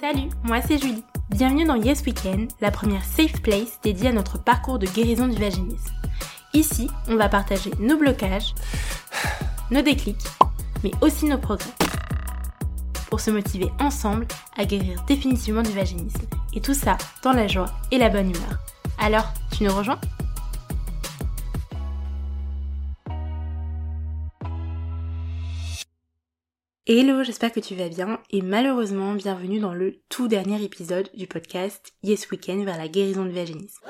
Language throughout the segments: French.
Salut, moi c'est Julie. Bienvenue dans Yes Weekend, la première safe place dédiée à notre parcours de guérison du vaginisme. Ici, on va partager nos blocages, nos déclics, mais aussi nos progrès. Pour se motiver ensemble à guérir définitivement du vaginisme. Et tout ça dans la joie et la bonne humeur. Alors, tu nous rejoins? Hello, j'espère que tu vas bien et malheureusement bienvenue dans le tout dernier épisode du podcast Yes Weekend vers la guérison du vaginisme.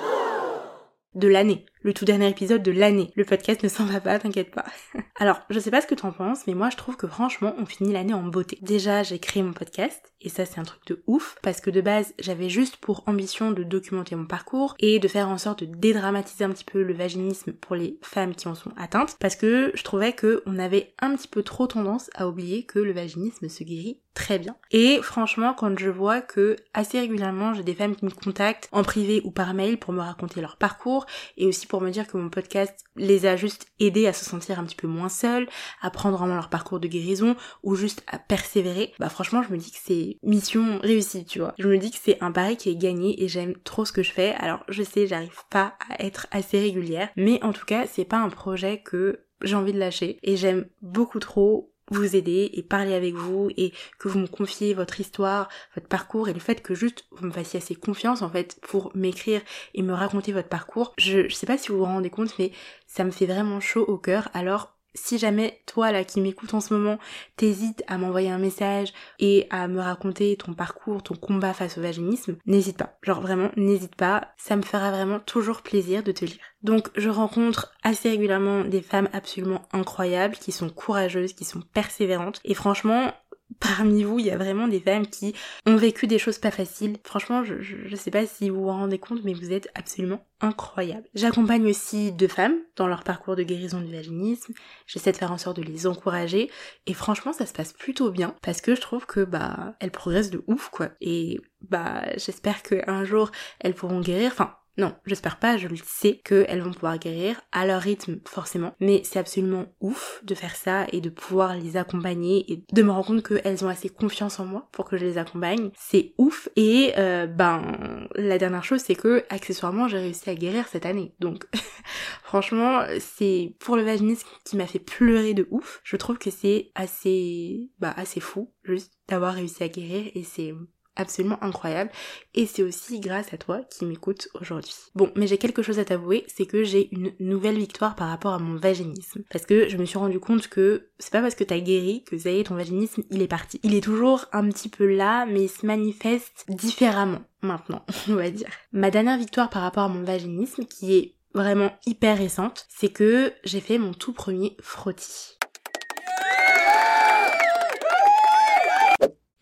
De l'année le tout dernier épisode de l'année. Le podcast ne s'en va pas, t'inquiète pas. Alors, je sais pas ce que t'en penses, mais moi je trouve que franchement, on finit l'année en beauté. Déjà, j'ai créé mon podcast, et ça c'est un truc de ouf, parce que de base, j'avais juste pour ambition de documenter mon parcours et de faire en sorte de dédramatiser un petit peu le vaginisme pour les femmes qui en sont atteintes, parce que je trouvais que on avait un petit peu trop tendance à oublier que le vaginisme se guérit très bien. Et franchement, quand je vois que assez régulièrement, j'ai des femmes qui me contactent en privé ou par mail pour me raconter leur parcours et aussi pour me dire que mon podcast les a juste aidés à se sentir un petit peu moins seuls, à prendre en main leur parcours de guérison ou juste à persévérer, bah franchement je me dis que c'est mission réussie, tu vois. Je me dis que c'est un pari qui est gagné et j'aime trop ce que je fais. Alors je sais, j'arrive pas à être assez régulière, mais en tout cas c'est pas un projet que j'ai envie de lâcher et j'aime beaucoup trop vous aider et parler avec vous et que vous me confiez votre histoire, votre parcours et le fait que juste vous me fassiez assez confiance en fait pour m'écrire et me raconter votre parcours. Je, je sais pas si vous vous rendez compte mais ça me fait vraiment chaud au cœur alors si jamais toi là qui m'écoutes en ce moment, t'hésites à m'envoyer un message et à me raconter ton parcours, ton combat face au vaginisme, n'hésite pas. Genre vraiment, n'hésite pas. Ça me fera vraiment toujours plaisir de te lire. Donc je rencontre assez régulièrement des femmes absolument incroyables, qui sont courageuses, qui sont persévérantes. Et franchement, parmi vous, il y a vraiment des femmes qui ont vécu des choses pas faciles. Franchement, je, je, sais pas si vous vous rendez compte, mais vous êtes absolument incroyables. J'accompagne aussi deux femmes dans leur parcours de guérison du vaginisme. J'essaie de faire en sorte de les encourager. Et franchement, ça se passe plutôt bien parce que je trouve que, bah, elles progressent de ouf, quoi. Et, bah, j'espère qu'un jour, elles pourront guérir. Enfin, non, j'espère pas, je le sais qu'elles vont pouvoir guérir à leur rythme forcément, mais c'est absolument ouf de faire ça et de pouvoir les accompagner et de me rendre compte qu'elles ont assez confiance en moi pour que je les accompagne. C'est ouf et euh, ben la dernière chose c'est que accessoirement j'ai réussi à guérir cette année. Donc franchement c'est pour le vaginisme qui m'a fait pleurer de ouf. Je trouve que c'est assez bah assez fou juste d'avoir réussi à guérir et c'est absolument incroyable et c'est aussi grâce à toi qui m'écoutes aujourd'hui. Bon, mais j'ai quelque chose à t'avouer, c'est que j'ai une nouvelle victoire par rapport à mon vaginisme. Parce que je me suis rendu compte que c'est pas parce que t'as guéri que ça y est, ton vaginisme, il est parti. Il est toujours un petit peu là, mais il se manifeste différemment maintenant, on va dire. Ma dernière victoire par rapport à mon vaginisme, qui est vraiment hyper récente, c'est que j'ai fait mon tout premier frottis.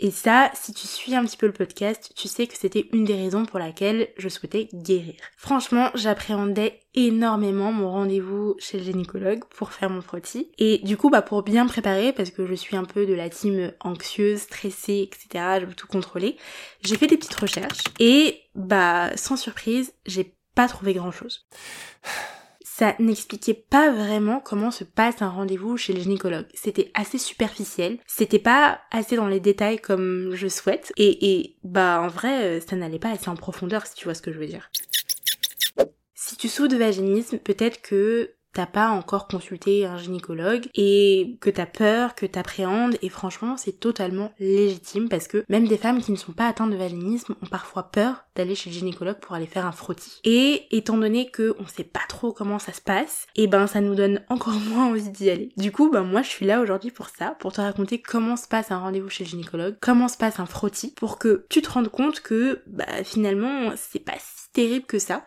Et ça, si tu suis un petit peu le podcast, tu sais que c'était une des raisons pour laquelle je souhaitais guérir. Franchement, j'appréhendais énormément mon rendez-vous chez le gynécologue pour faire mon frottis. Et du coup, bah, pour bien préparer, parce que je suis un peu de la team anxieuse, stressée, etc., je veux tout contrôler, j'ai fait des petites recherches et, bah, sans surprise, j'ai pas trouvé grand chose ça n'expliquait pas vraiment comment se passe un rendez-vous chez le gynécologue. C'était assez superficiel, c'était pas assez dans les détails comme je souhaite, et, et bah en vrai, euh, ça n'allait pas assez en profondeur si tu vois ce que je veux dire. Si tu souffres de vaginisme, peut-être que t'as pas encore consulté un gynécologue et que t'as peur, que t'appréhendes et franchement c'est totalement légitime parce que même des femmes qui ne sont pas atteintes de vaginisme ont parfois peur d'aller chez le gynécologue pour aller faire un frottis. Et étant donné que on sait pas trop comment ça se passe, et eh ben ça nous donne encore moins envie d'y aller. Du coup ben moi je suis là aujourd'hui pour ça, pour te raconter comment se passe un rendez-vous chez le gynécologue, comment se passe un frottis, pour que tu te rendes compte que bah finalement c'est pas si terrible que ça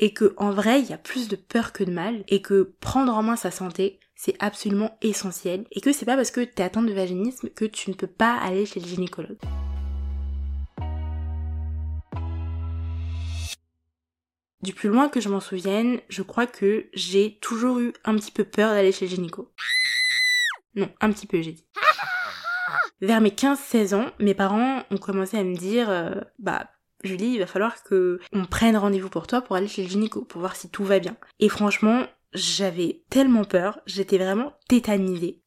et que en vrai il y a plus de peur que de mal et que prendre en main sa santé c'est absolument essentiel et que c'est pas parce que t'es atteinte de vaginisme que tu ne peux pas aller chez le gynécologue. Du plus loin que je m'en souvienne, je crois que j'ai toujours eu un petit peu peur d'aller chez le gynéco. Non, un petit peu j'ai dit. Vers mes 15-16 ans, mes parents ont commencé à me dire euh, bah Julie, il va falloir que on prenne rendez-vous pour toi pour aller chez le gynéco, pour voir si tout va bien. Et franchement, j'avais tellement peur, j'étais vraiment tétanisée.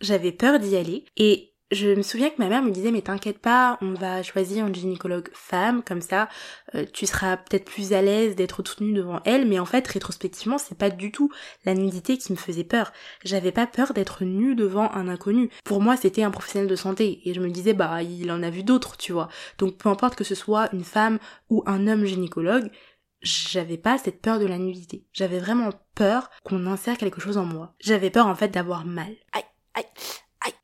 J'avais peur d'y aller et je me souviens que ma mère me disait mais t'inquiète pas, on va choisir une gynécologue femme, comme ça euh, tu seras peut-être plus à l'aise d'être toute nue devant elle, mais en fait rétrospectivement c'est pas du tout la nudité qui me faisait peur. J'avais pas peur d'être nue devant un inconnu. Pour moi c'était un professionnel de santé et je me disais bah il en a vu d'autres, tu vois. Donc peu importe que ce soit une femme ou un homme gynécologue, j'avais pas cette peur de la nudité. J'avais vraiment peur qu'on insère quelque chose en moi. J'avais peur en fait d'avoir mal. Aïe, aïe.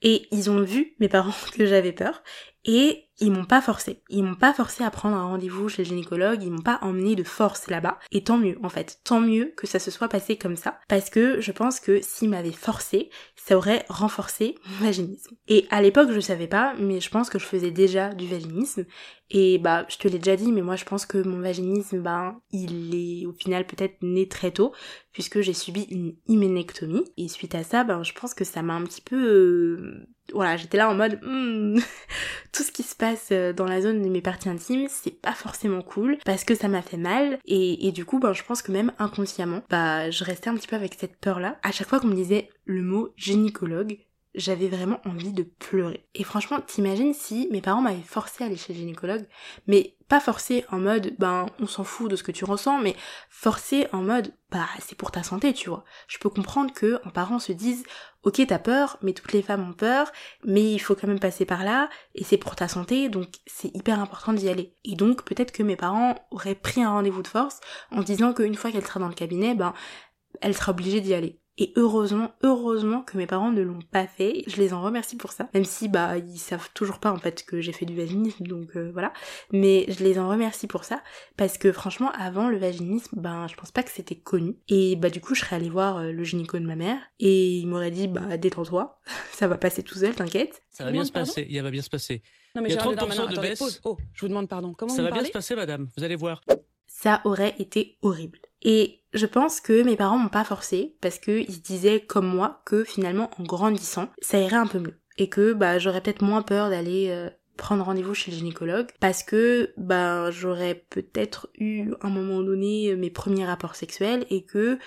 Et ils ont vu, mes parents, que j'avais peur. Et ils m'ont pas forcé. Ils m'ont pas forcé à prendre un rendez-vous chez le gynécologue, ils m'ont pas emmené de force là-bas. Et tant mieux, en fait. Tant mieux que ça se soit passé comme ça. Parce que je pense que s'ils m'avaient forcé, ça aurait renforcé mon vaginisme. Et à l'époque, je savais pas, mais je pense que je faisais déjà du vaginisme. Et bah, je te l'ai déjà dit, mais moi je pense que mon vaginisme, ben, il est au final peut-être né très tôt, puisque j'ai subi une hyménectomie. Et suite à ça, ben, je pense que ça m'a un petit peu... Voilà, j'étais là en mode... Hmm, tout ce qui se passe euh, dans la zone de mes parties intimes, c'est pas forcément cool, parce que ça m'a fait mal. Et, et du coup, ben, je pense que même inconsciemment, bah, je restais un petit peu avec cette peur-là. À chaque fois qu'on me disait le mot gynécologue, j'avais vraiment envie de pleurer. Et franchement, t'imagines si mes parents m'avaient forcé à aller chez le gynécologue, mais pas forcé en mode, ben, on s'en fout de ce que tu ressens, mais forcé en mode, bah, c'est pour ta santé, tu vois. Je peux comprendre que un parent se dise, ok, t'as peur, mais toutes les femmes ont peur, mais il faut quand même passer par là, et c'est pour ta santé, donc c'est hyper important d'y aller. Et donc, peut-être que mes parents auraient pris un rendez-vous de force en disant qu'une fois qu'elle sera dans le cabinet, ben, elle sera obligée d'y aller. Et heureusement, heureusement que mes parents ne l'ont pas fait. Je les en remercie pour ça. Même si, bah, ils savent toujours pas, en fait, que j'ai fait du vaginisme, donc euh, voilà. Mais je les en remercie pour ça. Parce que franchement, avant le vaginisme, ben, je pense pas que c'était connu. Et bah, du coup, je serais allée voir euh, le gynéco de ma mère. Et il m'aurait dit, bah, détends-toi. ça va passer tout seul, t'inquiète. Ça va bien se passer. Il va bien se passer. Non, mais Il y a Gérald 30% Darmanin, de baisse. pause. Oh, je vous demande pardon. Comment Ça vous va bien se passer, madame. Vous allez voir. Ça aurait été horrible. Et je pense que mes parents m'ont pas forcé parce qu'ils se disaient comme moi que finalement en grandissant, ça irait un peu mieux et que bah j'aurais peut-être moins peur d'aller euh, prendre rendez-vous chez le gynécologue parce que bah j'aurais peut-être eu à un moment donné mes premiers rapports sexuels et que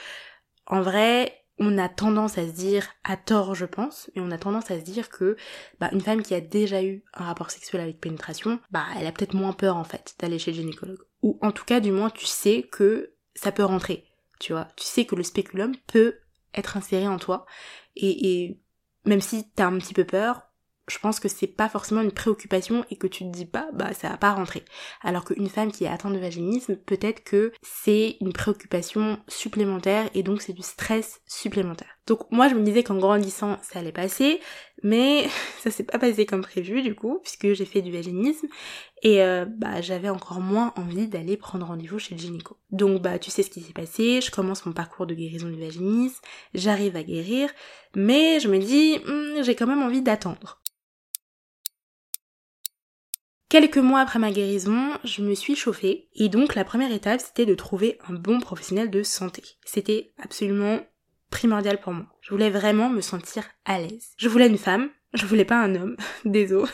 en vrai on a tendance à se dire, à tort je pense, mais on a tendance à se dire que bah, une femme qui a déjà eu un rapport sexuel avec pénétration, bah elle a peut-être moins peur en fait d'aller chez le gynécologue. Ou en tout cas du moins tu sais que ça peut rentrer, tu vois. Tu sais que le spéculum peut être inséré en toi et, et même si t'as un petit peu peur, je pense que c'est pas forcément une préoccupation et que tu te dis pas bah ça va pas rentrer. Alors qu'une femme qui est atteinte de vaginisme, peut-être que c'est une préoccupation supplémentaire et donc c'est du stress supplémentaire. Donc moi je me disais qu'en grandissant ça allait passer, mais ça s'est pas passé comme prévu du coup puisque j'ai fait du vaginisme et euh, bah j'avais encore moins envie d'aller prendre rendez-vous chez le gynéco. Donc bah tu sais ce qui s'est passé, je commence mon parcours de guérison du vaginisme, j'arrive à guérir, mais je me dis Hmm, j'ai quand même envie d'attendre. Quelques mois après ma guérison, je me suis chauffée et donc la première étape c'était de trouver un bon professionnel de santé. C'était absolument primordial pour moi. Je voulais vraiment me sentir à l'aise. Je voulais une femme, je voulais pas un homme, désolé.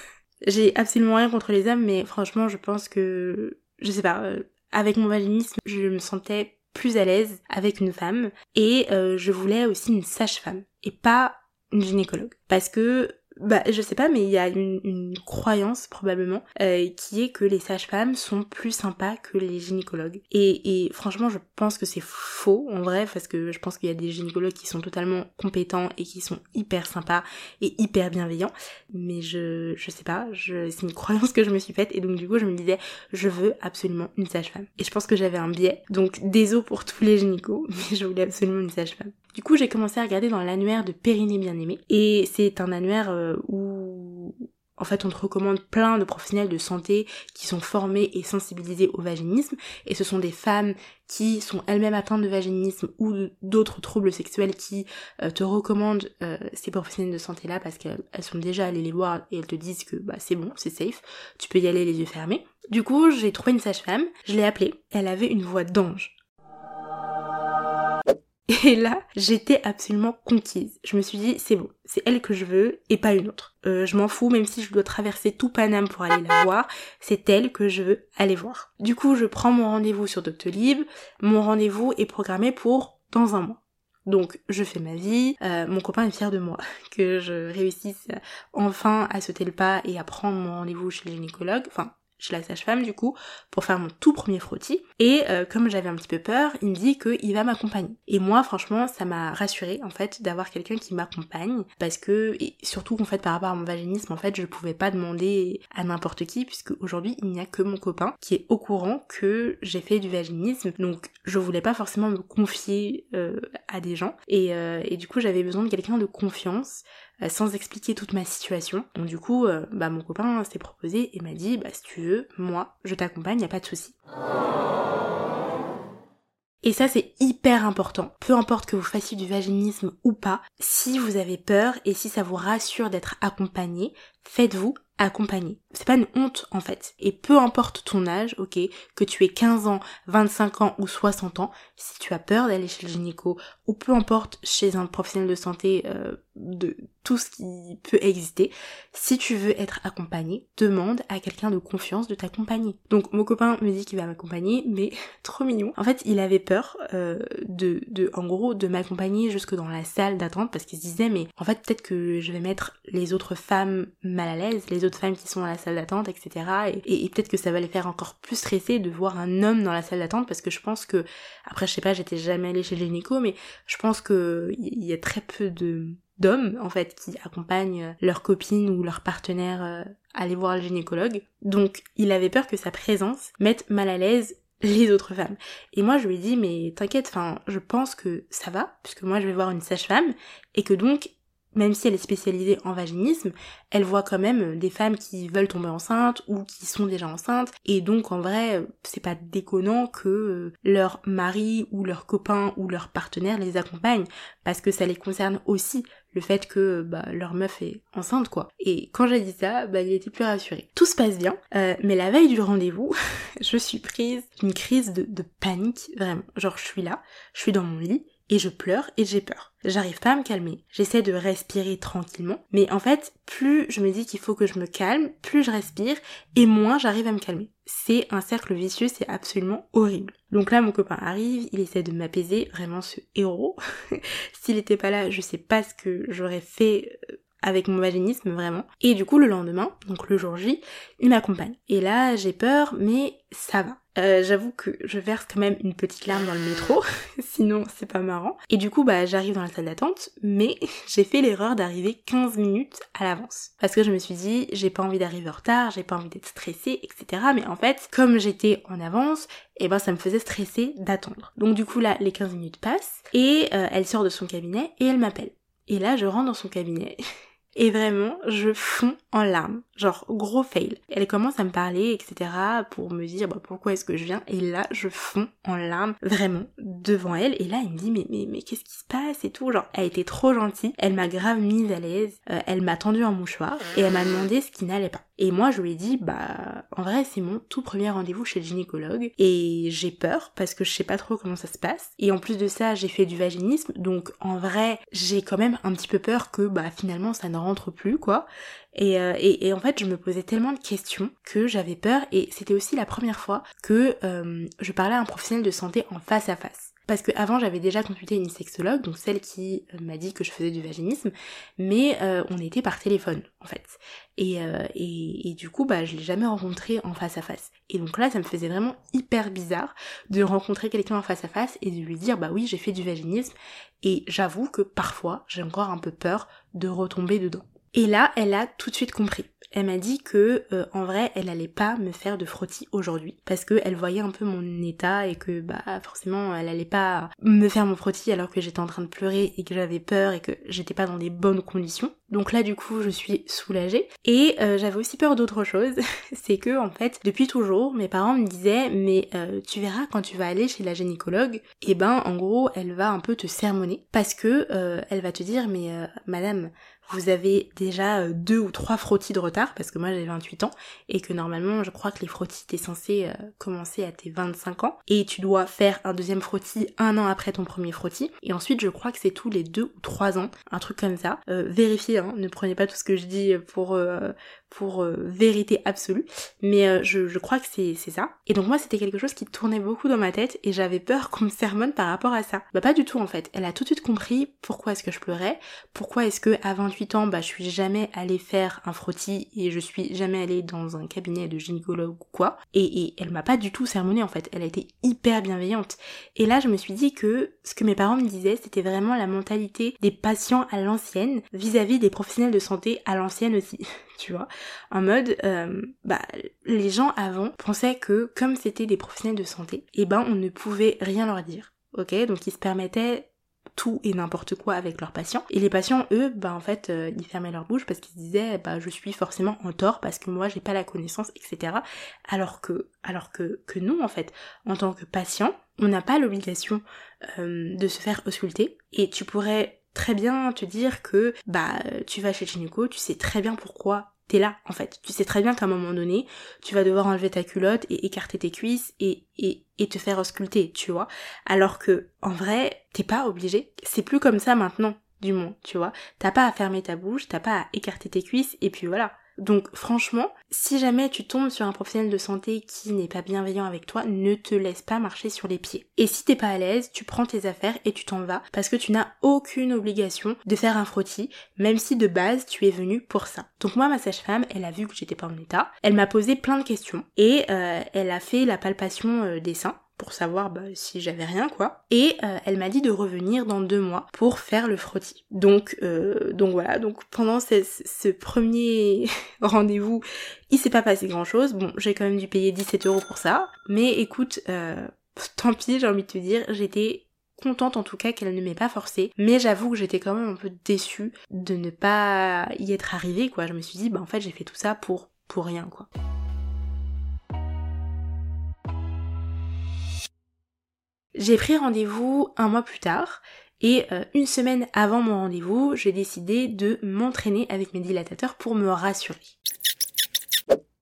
J'ai absolument rien contre les hommes mais franchement je pense que, je sais pas, euh, avec mon vaginisme je me sentais plus à l'aise avec une femme et euh, je voulais aussi une sage-femme et pas une gynécologue parce que bah, je sais pas, mais il y a une, une croyance probablement euh, qui est que les sages-femmes sont plus sympas que les gynécologues. Et, et franchement, je pense que c'est faux en vrai, parce que je pense qu'il y a des gynécologues qui sont totalement compétents et qui sont hyper sympas et hyper bienveillants. Mais je, je sais pas, je, c'est une croyance que je me suis faite et donc du coup, je me disais, je veux absolument une sage-femme. Et je pense que j'avais un biais, donc désolé pour tous les gynécos, mais je voulais absolument une sage-femme. Du coup, j'ai commencé à regarder dans l'annuaire de Périnée Bien-Aimée. Et c'est un annuaire euh, où, en fait, on te recommande plein de professionnels de santé qui sont formés et sensibilisés au vaginisme. Et ce sont des femmes qui sont elles-mêmes atteintes de vaginisme ou d'autres troubles sexuels qui euh, te recommandent euh, ces professionnels de santé-là parce qu'elles sont déjà allées les voir et elles te disent que bah, c'est bon, c'est safe, tu peux y aller les yeux fermés. Du coup, j'ai trouvé une sage-femme, je l'ai appelée, elle avait une voix d'ange. Et là, j'étais absolument conquise. Je me suis dit, c'est bon, c'est elle que je veux et pas une autre. Euh, je m'en fous, même si je dois traverser tout Paname pour aller la voir, c'est elle que je veux aller voir. Du coup, je prends mon rendez-vous sur Doctolib. Mon rendez-vous est programmé pour dans un mois. Donc je fais ma vie, euh, mon copain est fier de moi, que je réussisse enfin à sauter le pas et à prendre mon rendez-vous chez le gynécologue, enfin chez la sage-femme du coup, pour faire mon tout premier frottis. Et euh, comme j'avais un petit peu peur, il me dit qu'il va m'accompagner. Et moi franchement ça m'a rassurée en fait d'avoir quelqu'un qui m'accompagne parce que, et surtout en fait par rapport à mon vaginisme en fait je pouvais pas demander à n'importe qui puisque aujourd'hui il n'y a que mon copain qui est au courant que j'ai fait du vaginisme donc je voulais pas forcément me confier euh, à des gens et, euh, et du coup j'avais besoin de quelqu'un de confiance sans expliquer toute ma situation. Donc du coup, euh, bah mon copain s'est proposé et m'a dit bah si tu veux, moi, je t'accompagne, y a pas de souci. Et ça, c'est hyper important. Peu importe que vous fassiez du vaginisme ou pas, si vous avez peur et si ça vous rassure d'être accompagné, faites-vous accompagner. C'est pas une honte en fait. Et peu importe ton âge, ok, que tu aies 15 ans, 25 ans ou 60 ans, si tu as peur d'aller chez le gynéco, ou peu importe chez un professionnel de santé euh, de tout ce qui peut exister, si tu veux être accompagné, demande à quelqu'un de confiance de t'accompagner. Donc mon copain me dit qu'il va m'accompagner, mais trop mignon. En fait, il avait peur euh, de, de, en gros, de m'accompagner jusque dans la salle d'attente parce qu'il se disait, mais en fait, peut-être que je vais mettre les autres femmes mal à l'aise, les autres femmes qui sont à la salle d'attente, etc. Et, et, peut-être que ça va les faire encore plus stresser de voir un homme dans la salle d'attente parce que je pense que, après je sais pas, j'étais jamais allée chez le gynéco, mais je pense que il y a très peu de d'hommes en fait qui accompagnent leurs copines ou leurs partenaires euh, aller voir le gynécologue. Donc il avait peur que sa présence mette mal à l'aise les autres femmes. Et moi je lui ai dit mais t'inquiète, enfin je pense que ça va puisque moi je vais voir une sage-femme et que donc même si elle est spécialisée en vaginisme, elle voit quand même des femmes qui veulent tomber enceintes ou qui sont déjà enceintes. Et donc en vrai, c'est pas déconnant que euh, leur mari ou leur copain ou leur partenaire les accompagne parce que ça les concerne aussi le fait que bah, leur meuf est enceinte quoi. Et quand j'ai dit ça, bah, il était plus rassuré. Tout se passe bien, euh, mais la veille du rendez-vous, je suis prise d'une crise de, de panique, vraiment. Genre je suis là, je suis dans mon lit, et je pleure et j'ai peur. J'arrive pas à me calmer. J'essaie de respirer tranquillement, mais en fait, plus je me dis qu'il faut que je me calme, plus je respire et moins j'arrive à me calmer. C'est un cercle vicieux, c'est absolument horrible. Donc là, mon copain arrive, il essaie de m'apaiser, vraiment ce héros. S'il était pas là, je sais pas ce que j'aurais fait euh, avec mon vaginisme vraiment. Et du coup le lendemain, donc le jour J, il m'accompagne. Et là j'ai peur mais ça va. Euh, j'avoue que je verse quand même une petite larme dans le métro, sinon c'est pas marrant. Et du coup, bah, j'arrive dans la salle d'attente, mais j'ai fait l'erreur d'arriver 15 minutes à l'avance. Parce que je me suis dit, j'ai pas envie d'arriver en retard, j'ai pas envie d'être stressée, etc. Mais en fait, comme j'étais en avance, et eh ben ça me faisait stresser d'attendre. Donc du coup là, les 15 minutes passent, et euh, elle sort de son cabinet et elle m'appelle. Et là, je rentre dans son cabinet. Et vraiment, je fonds en larmes. Genre, gros fail. Elle commence à me parler, etc. pour me dire bah, pourquoi est-ce que je viens? Et là, je fonds en larmes, vraiment, devant elle. Et là, elle me dit mais, mais, mais qu'est-ce qui se passe et tout? Genre, elle était trop gentille. Elle m'a grave mise à l'aise. Euh, elle m'a tendu un mouchoir. Et elle m'a demandé ce qui n'allait pas. Et moi, je lui ai dit, bah, en vrai, c'est mon tout premier rendez-vous chez le gynécologue. Et j'ai peur parce que je sais pas trop comment ça se passe. Et en plus de ça, j'ai fait du vaginisme. Donc, en vrai, j'ai quand même un petit peu peur que, bah, finalement, ça ne rentre plus, quoi. Et, euh, et, en fait, je me posais tellement de questions que j'avais peur. Et c'était aussi la première fois que euh, je parlais à un professionnel de santé en face à face. Parce que avant j'avais déjà consulté une sexologue, donc celle qui euh, m'a dit que je faisais du vaginisme, mais euh, on était par téléphone en fait. Et, euh, et, et, du coup bah je l'ai jamais rencontré en face à face. Et donc là ça me faisait vraiment hyper bizarre de rencontrer quelqu'un en face à face et de lui dire bah oui j'ai fait du vaginisme et j'avoue que parfois j'ai encore un peu peur de retomber dedans. Et là elle a tout de suite compris. Elle m'a dit que euh, en vrai elle allait pas me faire de frottis aujourd'hui parce que elle voyait un peu mon état et que bah forcément elle allait pas me faire mon frottis alors que j'étais en train de pleurer et que j'avais peur et que j'étais pas dans des bonnes conditions. Donc là du coup je suis soulagée. Et euh, j'avais aussi peur d'autre chose, c'est que en fait depuis toujours mes parents me disaient mais euh, tu verras quand tu vas aller chez la gynécologue, et eh ben en gros elle va un peu te sermonner parce que elle va te dire mais madame vous avez déjà euh, deux ou trois frottis de retard, parce que moi j'ai 28 ans, et que normalement je crois que les frottis t'es censé euh, commencer à tes 25 ans, et tu dois faire un deuxième frottis un an après ton premier frottis, et ensuite je crois que c'est tous les deux ou trois ans, un truc comme ça. Euh, vérifiez, hein, ne prenez pas tout ce que je dis pour pour vérité absolue, mais je, je, crois que c'est ça. Et donc moi c'était quelque chose qui tournait beaucoup dans ma tête et j'avais peur qu'on me sermonne par rapport à ça. Bah pas du tout en fait. Elle a tout de suite compris pourquoi est-ce que je pleurais, pourquoi est-ce que à 28 ans bah je suis jamais allée faire un frottis et je suis jamais allée dans un cabinet de gynécologue ou quoi. Et, et elle m'a pas du tout sermonné en fait. Elle a été hyper bienveillante. Et là je me suis dit que ce que mes parents me disaient c'était vraiment la mentalité des patients à l'ancienne vis-à-vis des professionnels de santé à l'ancienne aussi. tu vois, en mode, euh, bah, les gens avant pensaient que comme c'était des professionnels de santé, eh ben on ne pouvait rien leur dire, ok? Donc ils se permettaient tout et n'importe quoi avec leurs patients. Et les patients, eux, bah en fait, euh, ils fermaient leur bouche parce qu'ils se disaient, bah je suis forcément en tort parce que moi j'ai pas la connaissance, etc. Alors que, alors que, que nous, en fait, en tant que patient, on n'a pas l'obligation euh, de se faire ausculter. Et tu pourrais très bien te dire que bah tu vas chez gynéco, tu sais très bien pourquoi t'es là en fait. Tu sais très bien qu'à un moment donné, tu vas devoir enlever ta culotte et écarter tes cuisses et, et, et te faire ausculter, tu vois. Alors que en vrai, t'es pas obligé. C'est plus comme ça maintenant, du moins, tu vois. T'as pas à fermer ta bouche, t'as pas à écarter tes cuisses et puis voilà. Donc franchement, si jamais tu tombes sur un professionnel de santé qui n'est pas bienveillant avec toi, ne te laisse pas marcher sur les pieds. Et si t'es pas à l'aise, tu prends tes affaires et tu t'en vas parce que tu n'as aucune obligation de faire un frottis, même si de base tu es venu pour ça. Donc moi, ma sage-femme, elle a vu que j'étais pas en état, elle m'a posé plein de questions et euh, elle a fait la palpation euh, des seins pour savoir bah, si j'avais rien quoi. Et euh, elle m'a dit de revenir dans deux mois pour faire le frottis. Donc euh, donc voilà, donc pendant ce, premier rendez-vous, il s'est pas passé grand chose. Bon, j'ai quand même dû payer 17 euros pour ça. Mais écoute, euh, tant pis, j'ai envie de te dire, j'étais contente en tout cas qu'elle ne m'ait pas forcé mais j'avoue que j'étais quand même un peu déçue de ne pas y être arrivée quoi je me suis dit bah en fait j'ai fait tout ça pour pour rien quoi J'ai pris rendez-vous un mois plus tard et euh, une semaine avant mon rendez-vous, j'ai décidé de m'entraîner avec mes dilatateurs pour me rassurer.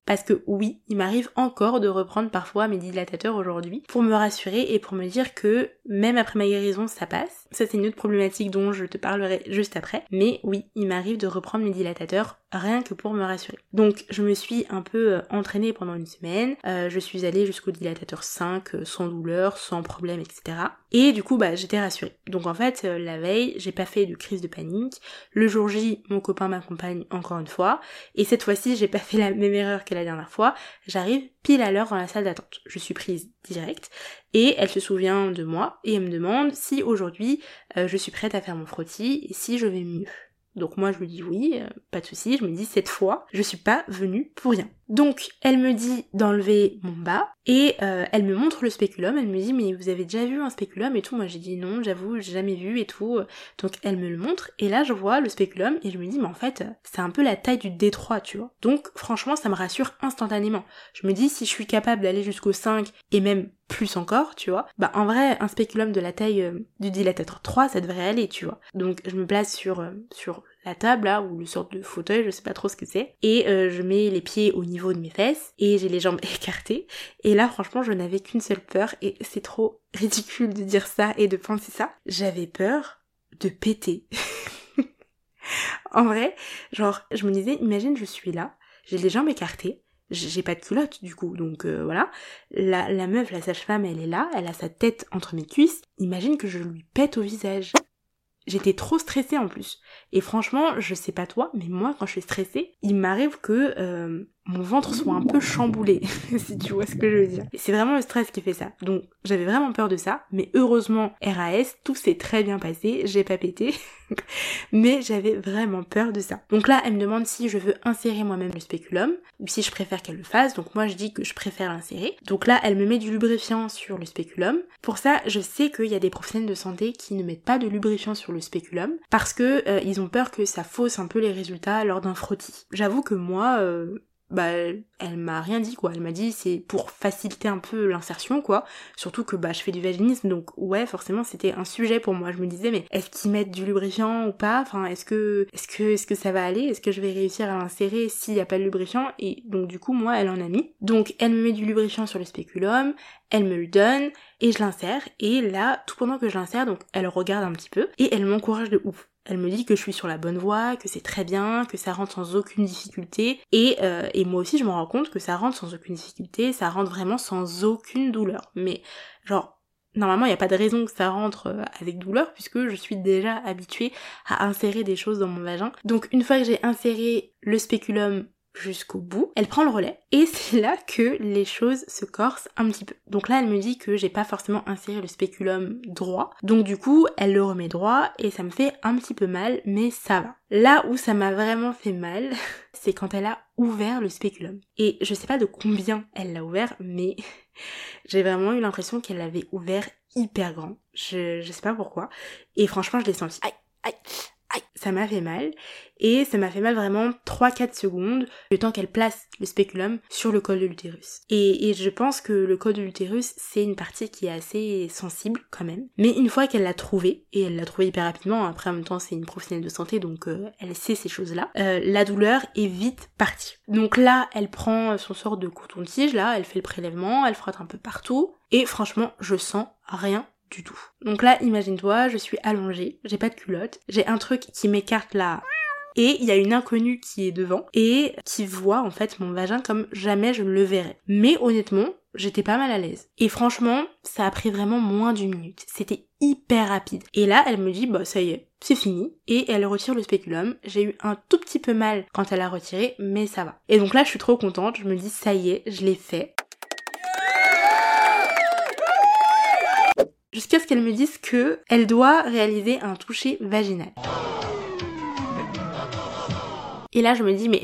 Parce que oui, il m'arrive encore de reprendre parfois mes dilatateurs aujourd'hui pour me rassurer et pour me dire que même après ma guérison, ça passe. Ça, c'est une autre problématique dont je te parlerai juste après. Mais oui, il m'arrive de reprendre mes dilatateurs rien que pour me rassurer. Donc je me suis un peu euh, entraînée pendant une semaine, euh, je suis allée jusqu'au dilatateur 5 euh, sans douleur, sans problème, etc. Et du coup bah j'étais rassurée. Donc en fait la veille j'ai pas fait de crise de panique. Le jour J mon copain m'accompagne encore une fois et cette fois-ci j'ai pas fait la même erreur que la dernière fois. J'arrive pile à l'heure dans la salle d'attente. Je suis prise direct et elle se souvient de moi et elle me demande si aujourd'hui je suis prête à faire mon frottis et si je vais mieux. Donc moi je lui dis oui, euh, pas de souci, je me dis cette fois, je suis pas venue pour rien. Donc elle me dit d'enlever mon bas et euh, elle me montre le spéculum, elle me dit mais vous avez déjà vu un spéculum et tout, moi j'ai dit non, j'avoue, j'ai jamais vu et tout. Donc elle me le montre et là je vois le spéculum et je me dis mais en fait c'est un peu la taille du détroit, tu vois. Donc franchement ça me rassure instantanément. Je me dis si je suis capable d'aller jusqu'au 5 et même plus encore, tu vois. Bah en vrai, un spéculum de la taille euh, du dilatateur 3, ça devrait aller, tu vois. Donc je me place sur euh, sur la table là ou le sorte de fauteuil, je sais pas trop ce que c'est et je mets les pieds au niveau de mes fesses et j'ai les jambes écartées. Et là, franchement, je n'avais qu'une seule peur et c'est trop ridicule de dire ça et de penser ça. J'avais peur de péter. en vrai, genre, je me disais, imagine, je suis là, j'ai les jambes écartées, j'ai pas de culotte du coup, donc euh, voilà. La, la meuf, la sage-femme, elle est là, elle a sa tête entre mes cuisses. Imagine que je lui pète au visage. J'étais trop stressée en plus. Et franchement, je sais pas toi, mais moi quand je suis stressée, il m'arrive que euh, mon ventre soit un peu chamboulé, si tu vois ce que je veux dire. C'est vraiment le stress qui fait ça. Donc j'avais vraiment peur de ça, mais heureusement RAS, tout s'est très bien passé, j'ai pas pété, mais j'avais vraiment peur de ça. Donc là, elle me demande si je veux insérer moi-même le spéculum, ou si je préfère qu'elle le fasse, donc moi je dis que je préfère l'insérer. Donc là, elle me met du lubrifiant sur le spéculum. Pour ça, je sais qu'il y a des professionnels de santé qui ne mettent pas de lubrifiant sur le spéculum, parce que euh, ils ont peur que ça fausse un peu les résultats lors d'un frottis. J'avoue que moi, euh, bah elle m'a rien dit quoi. Elle m'a dit c'est pour faciliter un peu l'insertion quoi. Surtout que bah je fais du vaginisme donc ouais forcément c'était un sujet pour moi. Je me disais mais est-ce qu'ils mettent du lubrifiant ou pas? Enfin est-ce que est-ce que est-ce que ça va aller? Est-ce que je vais réussir à l'insérer s'il n'y a pas de lubrifiant? Et donc du coup moi elle en a mis. Donc elle me met du lubrifiant sur le spéculum, elle me le donne et je l'insère et là tout pendant que je l'insère donc elle regarde un petit peu et elle m'encourage de ouf. Elle me dit que je suis sur la bonne voie, que c'est très bien, que ça rentre sans aucune difficulté. Et, euh, et moi aussi, je me rends compte que ça rentre sans aucune difficulté, ça rentre vraiment sans aucune douleur. Mais genre, normalement, il n'y a pas de raison que ça rentre euh, avec douleur puisque je suis déjà habituée à insérer des choses dans mon vagin. Donc une fois que j'ai inséré le spéculum jusqu'au bout, elle prend le relais et c'est là que les choses se corsent un petit peu. Donc là elle me dit que j'ai pas forcément inséré le spéculum droit, donc du coup elle le remet droit et ça me fait un petit peu mal mais ça va. Là où ça m'a vraiment fait mal, c'est quand elle a ouvert le spéculum. Et je sais pas de combien elle l'a ouvert mais j'ai vraiment eu l'impression qu'elle l'avait ouvert hyper grand. Je, je sais pas pourquoi. Et franchement je l'ai senti. Aïe, aïe, ça m'a fait mal et ça m'a fait mal vraiment 3-4 secondes le temps qu'elle place le spéculum sur le col de l'utérus. Et, je pense que le col de l'utérus c'est une partie qui est assez sensible quand même. Mais une fois qu'elle l'a trouvé, et elle l'a trouvé hyper rapidement, après en même temps c'est une professionnelle de santé donc euh, elle sait ces choses-là, euh, la douleur est vite partie. Donc là elle prend son sort de coton-tige, là elle fait le prélèvement, elle frotte un peu partout et franchement je sens rien du tout. Donc là, imagine-toi, je suis allongée, j'ai pas de culotte, j'ai un truc qui m'écarte là. Et il y a une inconnue qui est devant et qui voit en fait mon vagin comme jamais je ne le verrais. Mais honnêtement, j'étais pas mal à l'aise. Et franchement, ça a pris vraiment moins d'une minute. C'était hyper rapide. Et là, elle me dit, bah ça y est, c'est fini. Et elle retire le spéculum. J'ai eu un tout petit peu mal quand elle a retiré, mais ça va. Et donc là, je suis trop contente. Je me dis, ça y est, je l'ai fait. Jusqu'à ce qu'elle me dise que elle doit réaliser un toucher vaginal. Et là, je me dis, mais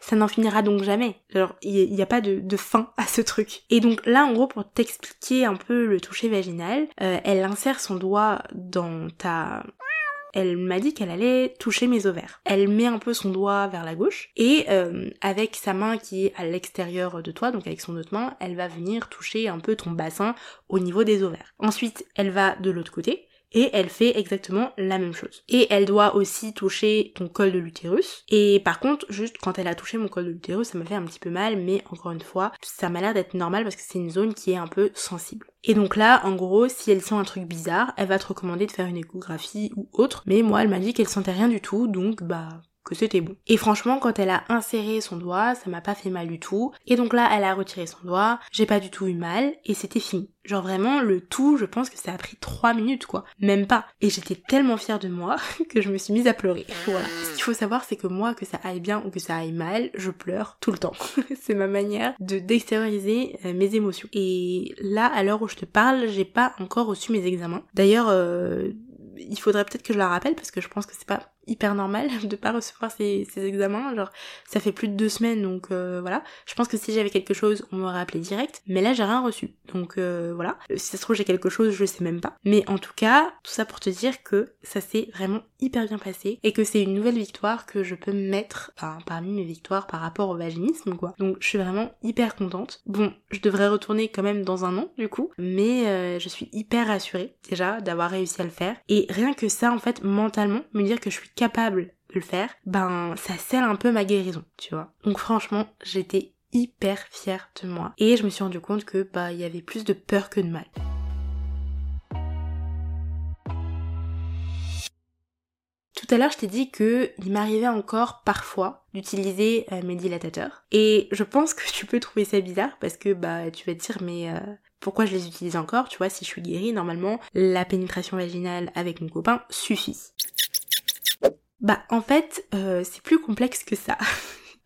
ça n'en finira donc jamais. Alors, il n'y a, pas de, fin à ce truc. Et donc là, en gros, pour t'expliquer un peu le toucher vaginal, euh, elle insère son doigt dans ta elle m'a dit qu'elle allait toucher mes ovaires. Elle met un peu son doigt vers la gauche et euh, avec sa main qui est à l'extérieur de toi, donc avec son autre main, elle va venir toucher un peu ton bassin au niveau des ovaires. Ensuite, elle va de l'autre côté et elle fait exactement la même chose. Et elle doit aussi toucher ton col de l'utérus. Et par contre, juste quand elle a touché mon col de l'utérus, ça m'a fait un petit peu mal, mais encore une fois, ça m'a l'air d'être normal parce que c'est une zone qui est un peu sensible. Et donc là, en gros, si elle sent un truc bizarre, elle va te recommander de faire une échographie ou autre. Mais moi, elle m'a dit qu'elle sentait rien du tout, donc bah que c'était bon. Et franchement, quand elle a inséré son doigt, ça m'a pas fait mal du tout. Et donc là, elle a retiré son doigt, j'ai pas du tout eu mal, et c'était fini. Genre vraiment, le tout, je pense que ça a pris 3 minutes, quoi. Même pas. Et j'étais tellement fière de moi que je me suis mise à pleurer. Voilà. Ce qu'il faut savoir, c'est que moi, que ça aille bien ou que ça aille mal, je pleure tout le temps. c'est ma manière de d'extérioriser euh, mes émotions. Et là, à l'heure où je te parle, j'ai pas encore reçu mes examens. D'ailleurs, euh, il faudrait peut-être que je la rappelle parce que je pense que c'est pas hyper normal de pas recevoir ces, examens. Genre, ça fait plus de deux semaines, donc euh, voilà. Je pense que si j'avais quelque chose, on m'aurait appelé direct. Mais là, j'ai rien reçu. Donc euh, voilà. Si ça se trouve, j'ai quelque chose, je sais même pas. Mais en tout cas, tout ça pour te dire que ça s'est vraiment hyper bien passé et que c'est une nouvelle victoire que je peux mettre parmi mes victoires par rapport au vaginisme, quoi. Donc je suis vraiment hyper contente. Bon, je devrais retourner quand même dans un an, du coup. Mais euh, je suis hyper rassurée, déjà, d'avoir réussi à le faire. Et rien que ça, en fait, mentalement, me dire que je suis capable de le faire, ben ça scelle un peu ma guérison, tu vois. Donc franchement, j'étais hyper fière de moi. Et je me suis rendu compte que bah il y avait plus de peur que de mal. Tout à l'heure, je t'ai dit que il m'arrivait encore parfois d'utiliser euh, mes dilatateurs. Et je pense que tu peux trouver ça bizarre parce que bah tu vas te dire mais euh, pourquoi je les utilise encore Tu vois, si je suis guérie, normalement la pénétration vaginale avec mon copain suffit. Bah en fait, euh, c'est plus complexe que ça.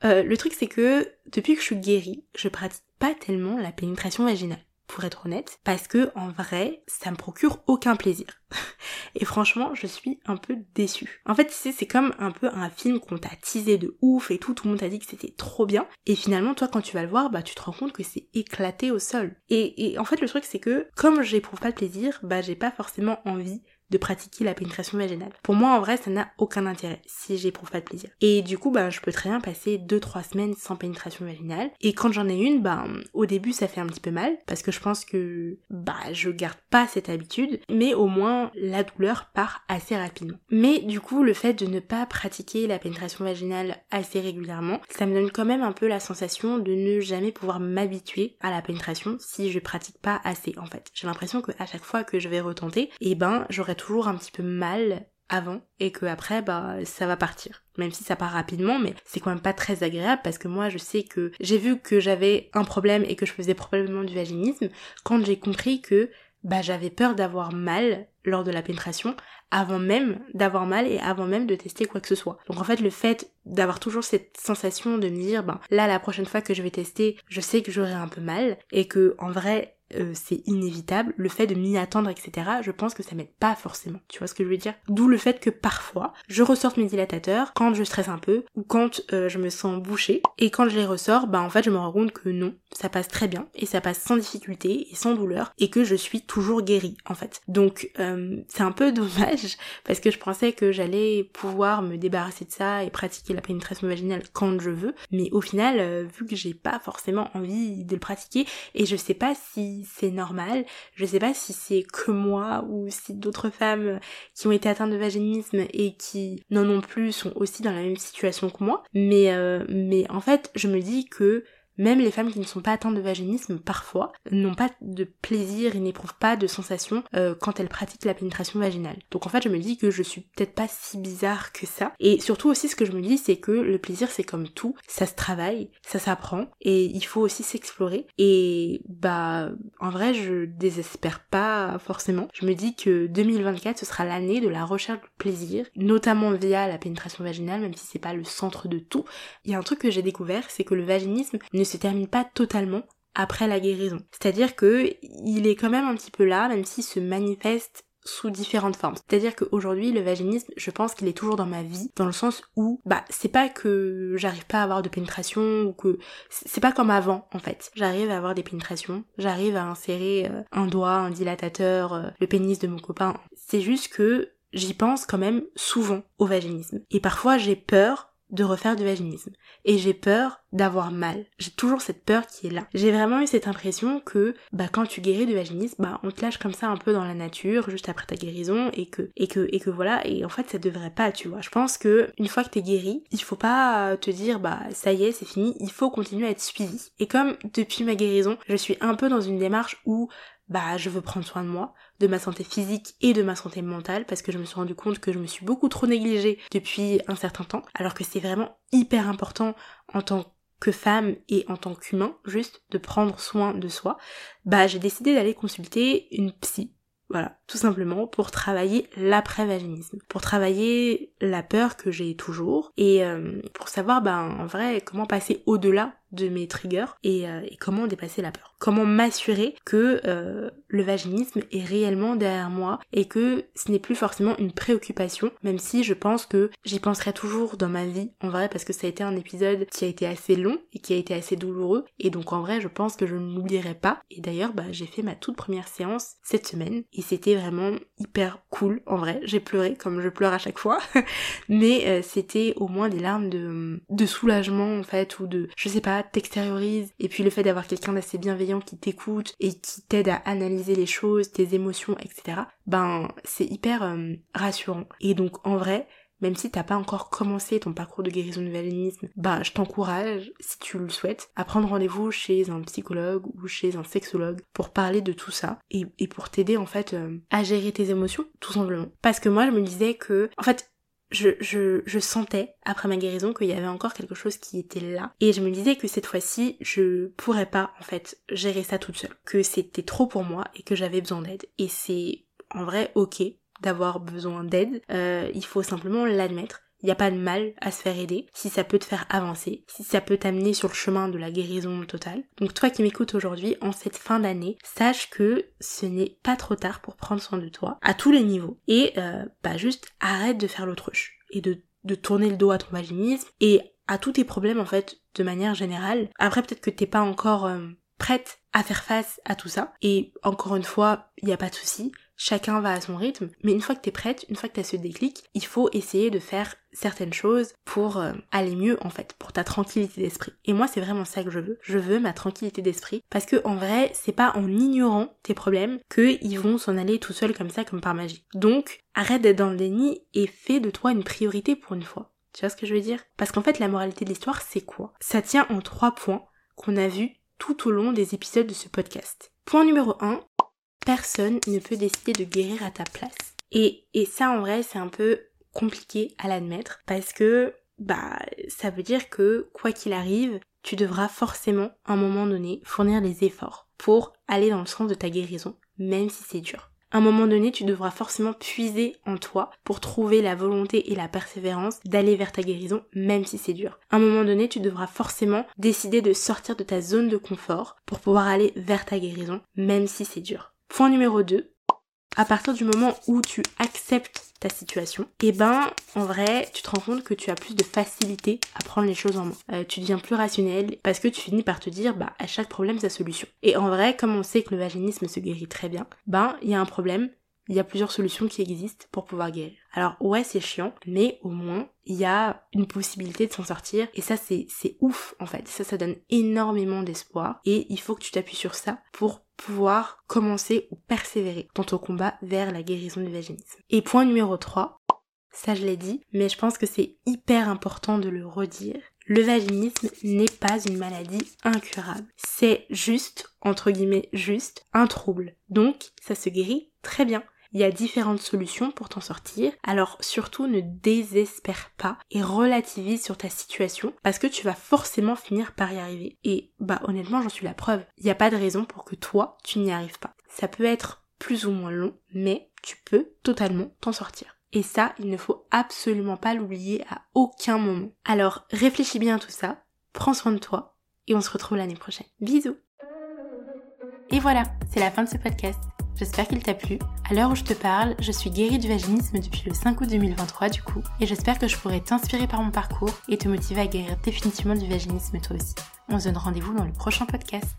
Euh, le truc c'est que depuis que je suis guérie, je pratique pas tellement la pénétration vaginale, pour être honnête, parce que en vrai, ça me procure aucun plaisir. Et franchement, je suis un peu déçue. En fait, c'est comme un peu un film qu'on t'a teasé de ouf et tout, tout le monde t'a dit que c'était trop bien. Et finalement, toi, quand tu vas le voir, bah tu te rends compte que c'est éclaté au sol. Et, et en fait, le truc c'est que comme j'éprouve pas de plaisir, bah j'ai pas forcément envie de pratiquer la pénétration vaginale. Pour moi, en vrai, ça n'a aucun intérêt si j'éprouve pas de plaisir. Et du coup, ben, je peux très bien passer 2-3 semaines sans pénétration vaginale. Et quand j'en ai une, ben, au début, ça fait un petit peu mal parce que je pense que, bah, je garde pas cette habitude, mais au moins, la douleur part assez rapidement. Mais du coup, le fait de ne pas pratiquer la pénétration vaginale assez régulièrement, ça me donne quand même un peu la sensation de ne jamais pouvoir m'habituer à la pénétration si je pratique pas assez, en fait. J'ai l'impression que à chaque fois que je vais retenter, eh ben, j'aurai toujours un petit peu mal avant et que après bah ça va partir même si ça part rapidement mais c'est quand même pas très agréable parce que moi je sais que j'ai vu que j'avais un problème et que je faisais probablement du vaginisme quand j'ai compris que bah j'avais peur d'avoir mal lors de la pénétration avant même d'avoir mal et avant même de tester quoi que ce soit. Donc en fait le fait d'avoir toujours cette sensation de me dire ben là la prochaine fois que je vais tester, je sais que j'aurai un peu mal et que en vrai euh, c'est inévitable, le fait de m'y attendre, etc., je pense que ça m'aide pas forcément. Tu vois ce que je veux dire? D'où le fait que parfois, je ressorte mes dilatateurs quand je stresse un peu ou quand euh, je me sens bouchée. Et quand je les ressors, bah en fait, je me rends compte que non, ça passe très bien et ça passe sans difficulté et sans douleur et que je suis toujours guérie, en fait. Donc, euh, c'est un peu dommage parce que je pensais que j'allais pouvoir me débarrasser de ça et pratiquer la pénétration vaginale quand je veux. Mais au final, vu que j'ai pas forcément envie de le pratiquer et je sais pas si c'est normal. Je sais pas si c'est que moi ou si d'autres femmes qui ont été atteintes de vaginisme et qui n'en ont plus sont aussi dans la même situation que moi. Mais, euh, mais en fait, je me dis que même les femmes qui ne sont pas atteintes de vaginisme, parfois, n'ont pas de plaisir et n'éprouvent pas de sensation euh, quand elles pratiquent la pénétration vaginale. Donc en fait, je me dis que je suis peut-être pas si bizarre que ça. Et surtout aussi, ce que je me dis, c'est que le plaisir, c'est comme tout, ça se travaille, ça s'apprend, et il faut aussi s'explorer. Et bah, en vrai, je désespère pas forcément. Je me dis que 2024, ce sera l'année de la recherche de plaisir, notamment via la pénétration vaginale, même si c'est pas le centre de tout. Il y a un truc que j'ai découvert, c'est que le vaginisme ne se termine pas totalement après la guérison. C'est-à-dire que il est quand même un petit peu là, même s'il se manifeste sous différentes formes. C'est-à-dire qu'aujourd'hui, le vaginisme, je pense qu'il est toujours dans ma vie, dans le sens où, bah, c'est pas que j'arrive pas à avoir de pénétration, ou que c'est pas comme avant, en fait. J'arrive à avoir des pénétrations, j'arrive à insérer euh, un doigt, un dilatateur, euh, le pénis de mon copain. C'est juste que j'y pense quand même souvent au vaginisme. Et parfois, j'ai peur de refaire du vaginisme. Et j'ai peur d'avoir mal. J'ai toujours cette peur qui est là. J'ai vraiment eu cette impression que bah quand tu guéris du vaginisme, bah on te lâche comme ça un peu dans la nature juste après ta guérison et que et que et que voilà et en fait ça devrait pas, tu vois. Je pense que une fois que t'es guéri, il faut pas te dire bah ça y est, c'est fini, il faut continuer à être suivi. Et comme depuis ma guérison, je suis un peu dans une démarche où bah je veux prendre soin de moi, de ma santé physique et de ma santé mentale parce que je me suis rendu compte que je me suis beaucoup trop négligée depuis un certain temps alors que c'est vraiment hyper important en tant que femme et en tant qu'humain juste de prendre soin de soi. Bah j'ai décidé d'aller consulter une psy voilà, tout simplement pour travailler l'après-vaginisme, pour travailler la peur que j'ai toujours et euh, pour savoir ben en vrai comment passer au-delà de mes triggers et, euh, et, comment dépasser la peur. Comment m'assurer que euh, le vaginisme est réellement derrière moi et que ce n'est plus forcément une préoccupation, même si je pense que j'y penserai toujours dans ma vie, en vrai, parce que ça a été un épisode qui a été assez long et qui a été assez douloureux, et donc en vrai je pense que je ne l'oublierai pas. Et d'ailleurs bah, j'ai fait ma toute première séance cette semaine et c'était vraiment hyper cool, en vrai. J'ai pleuré comme je pleure à chaque fois, mais euh, c'était au moins des larmes de, de soulagement en fait, ou de, je sais pas, t'extériorises et puis le fait d'avoir quelqu'un d'assez bienveillant qui t'écoute et qui t'aide à analyser les choses, tes émotions, etc. Ben c'est hyper euh, rassurant. Et donc en vrai, même si t'as pas encore commencé ton parcours de guérison du vaginisme, bah je t'encourage, si tu le souhaites, à prendre rendez-vous chez un psychologue ou chez un sexologue pour parler de tout ça et, pour t'aider en fait euh, à gérer tes émotions, tout simplement. Parce que moi je me disais que, en fait, je, je, je, sentais après ma guérison qu'il y avait encore quelque chose qui était là. Et je me disais que cette fois-ci, je pourrais pas en fait gérer ça toute seule. Que c'était trop pour moi et que j'avais besoin d'aide. Et c'est en vrai ok d'avoir besoin d'aide. Euh, il faut simplement l'admettre il n'y a pas de mal à se faire aider si ça peut te faire avancer, si ça peut t'amener sur le chemin de la guérison totale. Donc toi qui m'écoutes aujourd'hui en cette fin d'année, sache que ce n'est pas trop tard pour prendre soin de toi à tous les niveaux et euh, bah juste arrête de faire l'autruche et de, de tourner le dos à ton vaginisme et à tous tes problèmes en fait de manière générale. Après peut-être que t'es pas encore euh, prête à faire face à tout ça et encore une fois, il n'y a pas de souci chacun va à son rythme, mais une fois que t'es prête, une fois que t'as ce déclic, il faut essayer de faire certaines choses pour euh, aller mieux en fait, pour ta tranquillité d'esprit. Et moi c'est vraiment ça que je veux. Je veux ma tranquillité d'esprit parce que en vrai c'est pas en ignorant tes problèmes qu'ils vont s'en aller tout seuls comme ça comme par magie. Donc arrête d'être dans le déni et fais de toi une priorité pour une fois. Tu vois ce que je veux dire? Parce qu'en fait la moralité de l'histoire c'est quoi? Ça tient en trois points qu'on a vus tout au long des épisodes de ce podcast. Point numéro 1, personne ne peut décider de guérir à ta place. Et, et ça en vrai c'est un peu compliqué à l'admettre parce que bah ça veut dire que quoi qu'il arrive, tu devras forcément à un moment donné fournir les efforts pour aller dans le sens de ta guérison, même si c'est dur. À un moment donné, tu devras forcément puiser en toi pour trouver la volonté et la persévérance d'aller vers ta guérison, même si c'est dur. À un moment donné, tu devras forcément décider de sortir de ta zone de confort pour pouvoir aller vers ta guérison, même si c'est dur. Point numéro 2, à partir du moment où tu acceptes ta situation, eh ben en vrai tu te rends compte que tu as plus de facilité à prendre les choses en main. Euh, tu deviens plus rationnel parce que tu finis par te dire bah à chaque problème sa solution. Et en vrai comme on sait que le vaginisme se guérit très bien, ben il y a un problème, il y a plusieurs solutions qui existent pour pouvoir guérir. Alors ouais c'est chiant, mais au moins il y a une possibilité de s'en sortir et ça c'est c'est ouf en fait. Ça ça donne énormément d'espoir et il faut que tu t'appuies sur ça pour pouvoir commencer ou persévérer dans ton combat vers la guérison du vaginisme. Et point numéro 3, ça je l'ai dit, mais je pense que c'est hyper important de le redire. Le vaginisme n'est pas une maladie incurable. C'est juste, entre guillemets, juste un trouble. Donc, ça se guérit très bien. Il y a différentes solutions pour t'en sortir. Alors surtout ne désespère pas et relativise sur ta situation parce que tu vas forcément finir par y arriver. Et bah honnêtement j'en suis la preuve. Il n'y a pas de raison pour que toi tu n'y arrives pas. Ça peut être plus ou moins long, mais tu peux totalement t'en sortir. Et ça, il ne faut absolument pas l'oublier à aucun moment. Alors réfléchis bien à tout ça, prends soin de toi et on se retrouve l'année prochaine. Bisous Et voilà, c'est la fin de ce podcast. J'espère qu'il t'a plu. À l'heure où je te parle, je suis guérie du vaginisme depuis le 5 août 2023 du coup, et j'espère que je pourrai t'inspirer par mon parcours et te motiver à guérir définitivement du vaginisme toi aussi. On se donne rendez-vous dans le prochain podcast.